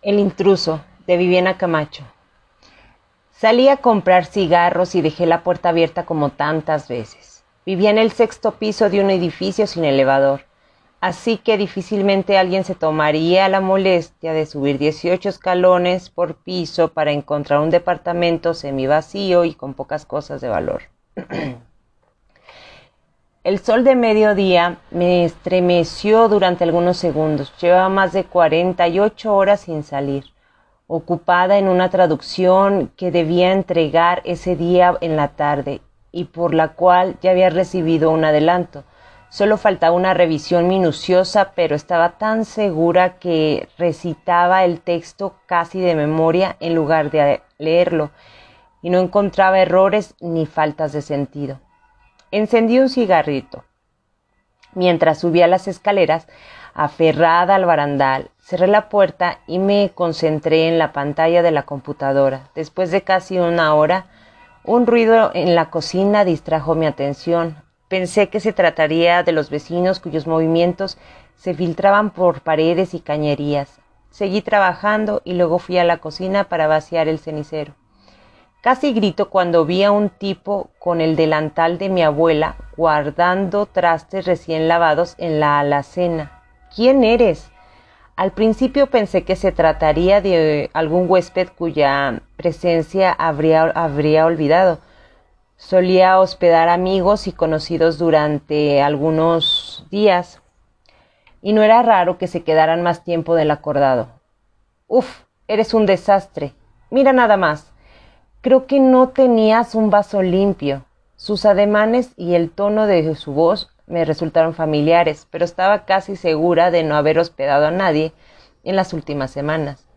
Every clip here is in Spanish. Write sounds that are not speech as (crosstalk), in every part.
El intruso, de Viviana Camacho. Salí a comprar cigarros y dejé la puerta abierta como tantas veces. Vivía en el sexto piso de un edificio sin elevador, así que difícilmente alguien se tomaría la molestia de subir 18 escalones por piso para encontrar un departamento semivacío y con pocas cosas de valor. (clears throat) El sol de mediodía me estremeció durante algunos segundos. Llevaba más de 48 horas sin salir, ocupada en una traducción que debía entregar ese día en la tarde y por la cual ya había recibido un adelanto. Solo faltaba una revisión minuciosa, pero estaba tan segura que recitaba el texto casi de memoria en lugar de leerlo, y no encontraba errores ni faltas de sentido. Encendí un cigarrito. Mientras subía las escaleras, aferrada al barandal, cerré la puerta y me concentré en la pantalla de la computadora. Después de casi una hora, un ruido en la cocina distrajo mi atención. Pensé que se trataría de los vecinos cuyos movimientos se filtraban por paredes y cañerías. Seguí trabajando y luego fui a la cocina para vaciar el cenicero. Casi grito cuando vi a un tipo con el delantal de mi abuela guardando trastes recién lavados en la alacena. ¿Quién eres? Al principio pensé que se trataría de algún huésped cuya presencia habría, habría olvidado. Solía hospedar amigos y conocidos durante algunos días, y no era raro que se quedaran más tiempo del acordado. Uf, eres un desastre. Mira nada más. Creo que no tenías un vaso limpio. Sus ademanes y el tono de su voz me resultaron familiares, pero estaba casi segura de no haber hospedado a nadie en las últimas semanas.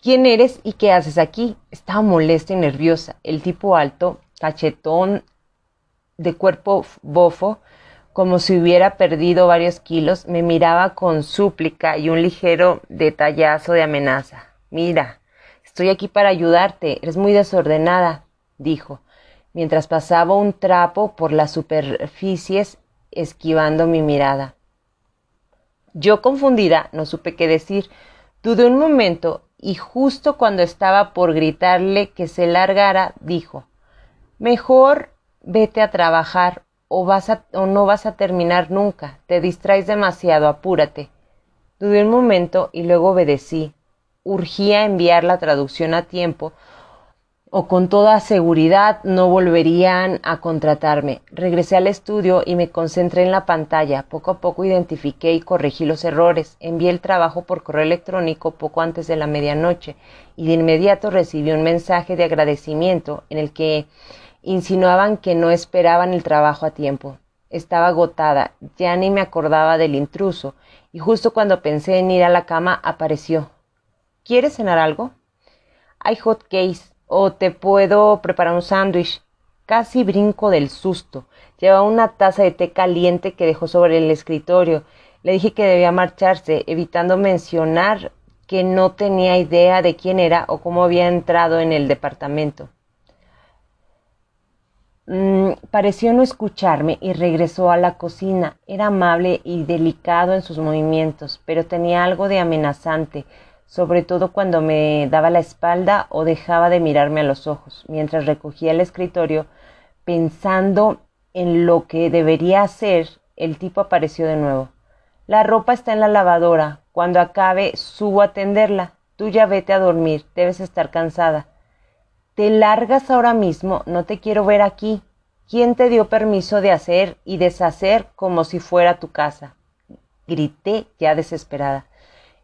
¿Quién eres y qué haces aquí? Estaba molesta y nerviosa. El tipo alto, cachetón, de cuerpo bofo, como si hubiera perdido varios kilos, me miraba con súplica y un ligero detallazo de amenaza. Mira, Estoy aquí para ayudarte. Eres muy desordenada, dijo, mientras pasaba un trapo por las superficies esquivando mi mirada. Yo confundida no supe qué decir. Dudé un momento y justo cuando estaba por gritarle que se largara, dijo Mejor vete a trabajar o, vas o no vas a terminar nunca. Te distraes demasiado, apúrate. Dudé un momento y luego obedecí urgía enviar la traducción a tiempo o con toda seguridad no volverían a contratarme. Regresé al estudio y me concentré en la pantalla. Poco a poco identifiqué y corregí los errores. Envié el trabajo por correo electrónico poco antes de la medianoche y de inmediato recibí un mensaje de agradecimiento en el que insinuaban que no esperaban el trabajo a tiempo. Estaba agotada, ya ni me acordaba del intruso, y justo cuando pensé en ir a la cama apareció. ¿Quieres cenar algo? Hay hot cakes o te puedo preparar un sándwich. Casi brinco del susto. Llevaba una taza de té caliente que dejó sobre el escritorio. Le dije que debía marcharse, evitando mencionar que no tenía idea de quién era o cómo había entrado en el departamento. Mm, pareció no escucharme y regresó a la cocina. Era amable y delicado en sus movimientos, pero tenía algo de amenazante sobre todo cuando me daba la espalda o dejaba de mirarme a los ojos, mientras recogía el escritorio, pensando en lo que debería hacer, el tipo apareció de nuevo. La ropa está en la lavadora. Cuando acabe, subo a tenderla. Tú ya vete a dormir. Debes estar cansada. Te largas ahora mismo. No te quiero ver aquí. ¿Quién te dio permiso de hacer y deshacer como si fuera tu casa? Grité ya desesperada.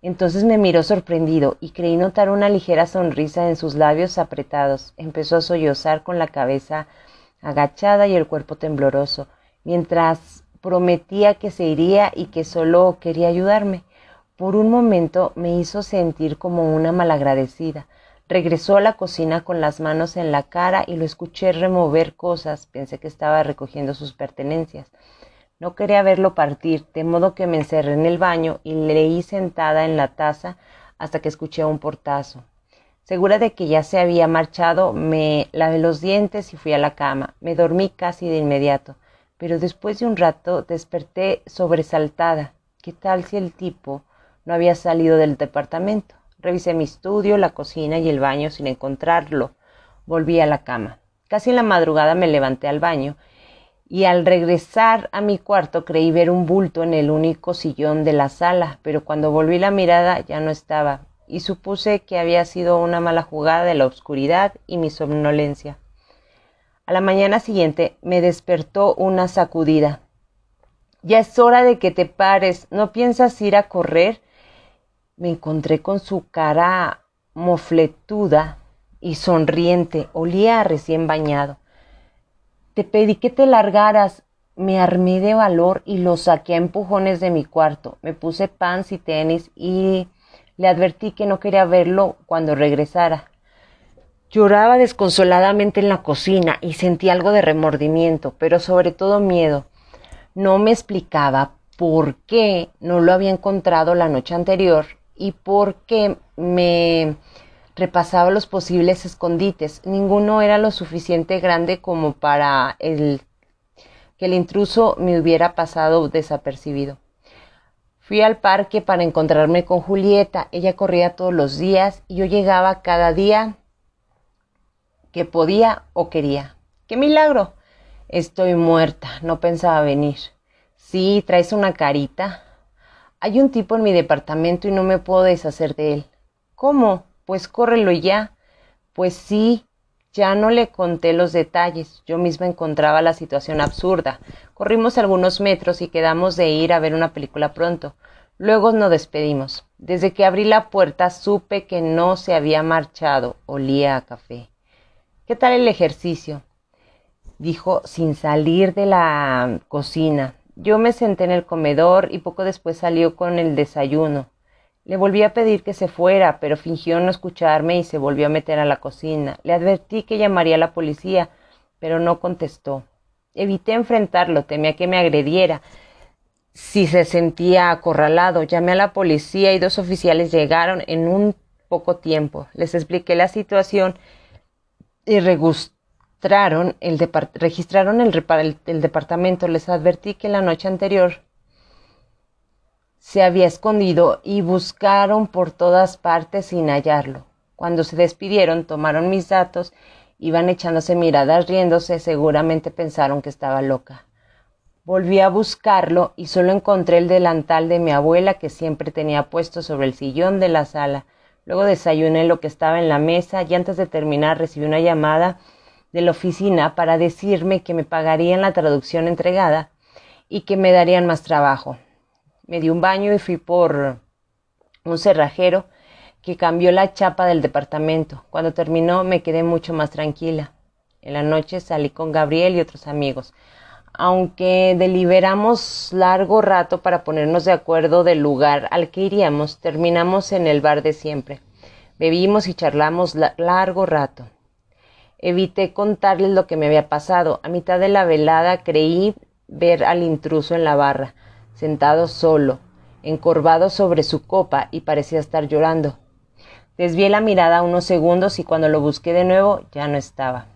Entonces me miró sorprendido y creí notar una ligera sonrisa en sus labios apretados. Empezó a sollozar con la cabeza agachada y el cuerpo tembloroso, mientras prometía que se iría y que solo quería ayudarme. Por un momento me hizo sentir como una malagradecida. Regresó a la cocina con las manos en la cara y lo escuché remover cosas. Pensé que estaba recogiendo sus pertenencias. No quería verlo partir, de modo que me encerré en el baño y leí sentada en la taza hasta que escuché un portazo. Segura de que ya se había marchado, me lavé los dientes y fui a la cama. Me dormí casi de inmediato, pero después de un rato desperté sobresaltada. ¿Qué tal si el tipo no había salido del departamento. Revisé mi estudio, la cocina y el baño sin encontrarlo. Volví a la cama. Casi en la madrugada me levanté al baño y al regresar a mi cuarto creí ver un bulto en el único sillón de la sala, pero cuando volví la mirada ya no estaba y supuse que había sido una mala jugada de la oscuridad y mi somnolencia. A la mañana siguiente me despertó una sacudida. Ya es hora de que te pares. ¿No piensas ir a correr? Me encontré con su cara mofletuda y sonriente. Olía a recién bañado. Te pedí que te largaras. Me armé de valor y lo saqué a empujones de mi cuarto. Me puse pants y tenis y le advertí que no quería verlo cuando regresara. Lloraba desconsoladamente en la cocina y sentí algo de remordimiento, pero sobre todo miedo. No me explicaba por qué no lo había encontrado la noche anterior y por qué me repasaba los posibles escondites. Ninguno era lo suficiente grande como para el, que el intruso me hubiera pasado desapercibido. Fui al parque para encontrarme con Julieta. Ella corría todos los días y yo llegaba cada día que podía o quería. ¡Qué milagro! Estoy muerta, no pensaba venir. Sí, traes una carita. Hay un tipo en mi departamento y no me puedo deshacer de él. ¿Cómo? Pues córrelo ya. Pues sí, ya no le conté los detalles. Yo misma encontraba la situación absurda. Corrimos algunos metros y quedamos de ir a ver una película pronto. Luego nos despedimos. Desde que abrí la puerta supe que no se había marchado. Olía a café. ¿Qué tal el ejercicio? dijo sin salir de la cocina. Yo me senté en el comedor y poco después salió con el desayuno. Le volví a pedir que se fuera, pero fingió no escucharme y se volvió a meter a la cocina. Le advertí que llamaría a la policía, pero no contestó. Evité enfrentarlo, temía que me agrediera. Si se sentía acorralado, llamé a la policía y dos oficiales llegaron en un poco tiempo. Les expliqué la situación y registraron el, el departamento. Les advertí que la noche anterior se había escondido y buscaron por todas partes sin hallarlo. Cuando se despidieron, tomaron mis datos, iban echándose miradas riéndose, seguramente pensaron que estaba loca. Volví a buscarlo y solo encontré el delantal de mi abuela que siempre tenía puesto sobre el sillón de la sala. Luego desayuné lo que estaba en la mesa y antes de terminar recibí una llamada de la oficina para decirme que me pagarían la traducción entregada y que me darían más trabajo. Me di un baño y fui por un cerrajero que cambió la chapa del departamento. Cuando terminó me quedé mucho más tranquila. En la noche salí con Gabriel y otros amigos aunque deliberamos largo rato para ponernos de acuerdo del lugar al que iríamos, terminamos en el bar de siempre. Bebimos y charlamos largo rato. Evité contarles lo que me había pasado. A mitad de la velada creí ver al intruso en la barra, sentado solo, encorvado sobre su copa y parecía estar llorando. Desvié la mirada unos segundos y cuando lo busqué de nuevo ya no estaba.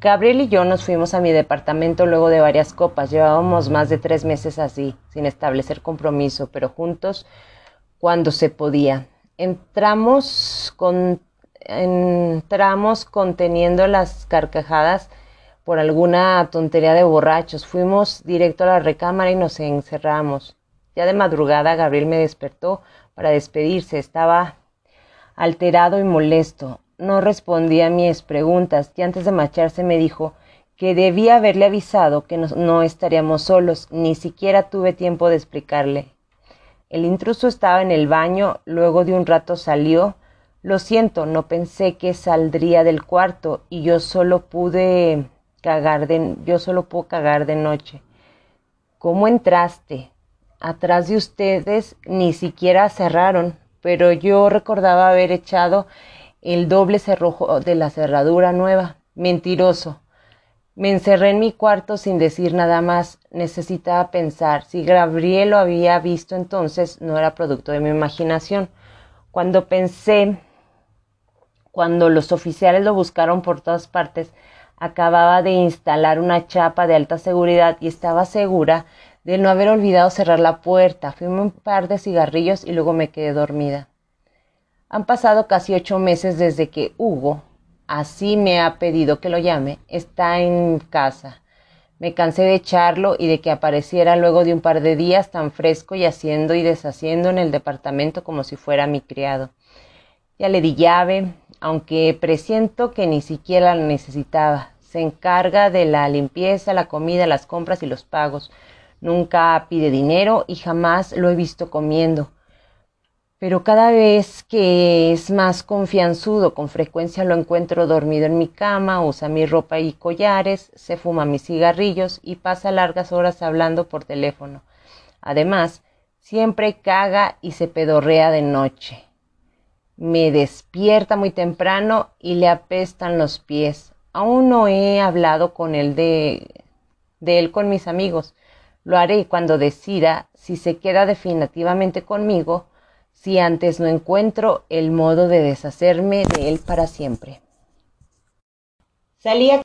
Gabriel y yo nos fuimos a mi departamento luego de varias copas. Llevábamos más de tres meses así, sin establecer compromiso, pero juntos cuando se podía. Entramos con entramos conteniendo las carcajadas por alguna tontería de borrachos. Fuimos directo a la recámara y nos encerramos. Ya de madrugada Gabriel me despertó para despedirse. Estaba alterado y molesto no respondía a mis preguntas y antes de marcharse me dijo que debía haberle avisado que no, estaríamos solos, ni siquiera tuve tiempo de explicarle. El intruso estaba en el baño, luego de un rato salió. Lo siento, no pensé que saldría del cuarto y yo solo pude cagar de yo solo puedo cagar de noche. ¿Cómo entraste? Atrás de ustedes ni siquiera cerraron, pero yo recordaba haber echado el doble cerrojo de la cerradura nueva. Mentiroso. Me encerré en mi cuarto sin decir nada más. Necesitaba pensar. Si Gabriel lo había visto entonces, no era producto de mi imaginación. Cuando pensé, cuando los oficiales lo buscaron por todas partes, acababa de instalar una chapa de alta seguridad y estaba segura de no haber olvidado cerrar la puerta. Fumé un par de cigarrillos y luego me quedé dormida. Han pasado casi ocho meses desde que Hugo, así me ha pedido que lo llame, está en casa. Me cansé de echarlo y de que apareciera luego de un par de días tan fresco y haciendo y deshaciendo en el departamento como si fuera mi criado. Ya le di llave, aunque presiento que ni siquiera la necesitaba. Se encarga de la limpieza, la comida, las compras y los pagos. Nunca pide dinero y jamás lo he visto comiendo. Pero cada vez que es más confianzudo, con frecuencia lo encuentro dormido en mi cama, usa mi ropa y collares, se fuma mis cigarrillos y pasa largas horas hablando por teléfono. Además, siempre caga y se pedorrea de noche. Me despierta muy temprano y le apestan los pies. Aún no he hablado con él de, él con mis amigos. Lo haré cuando decida si se queda definitivamente conmigo, si antes no encuentro el modo de deshacerme de él para siempre. Salía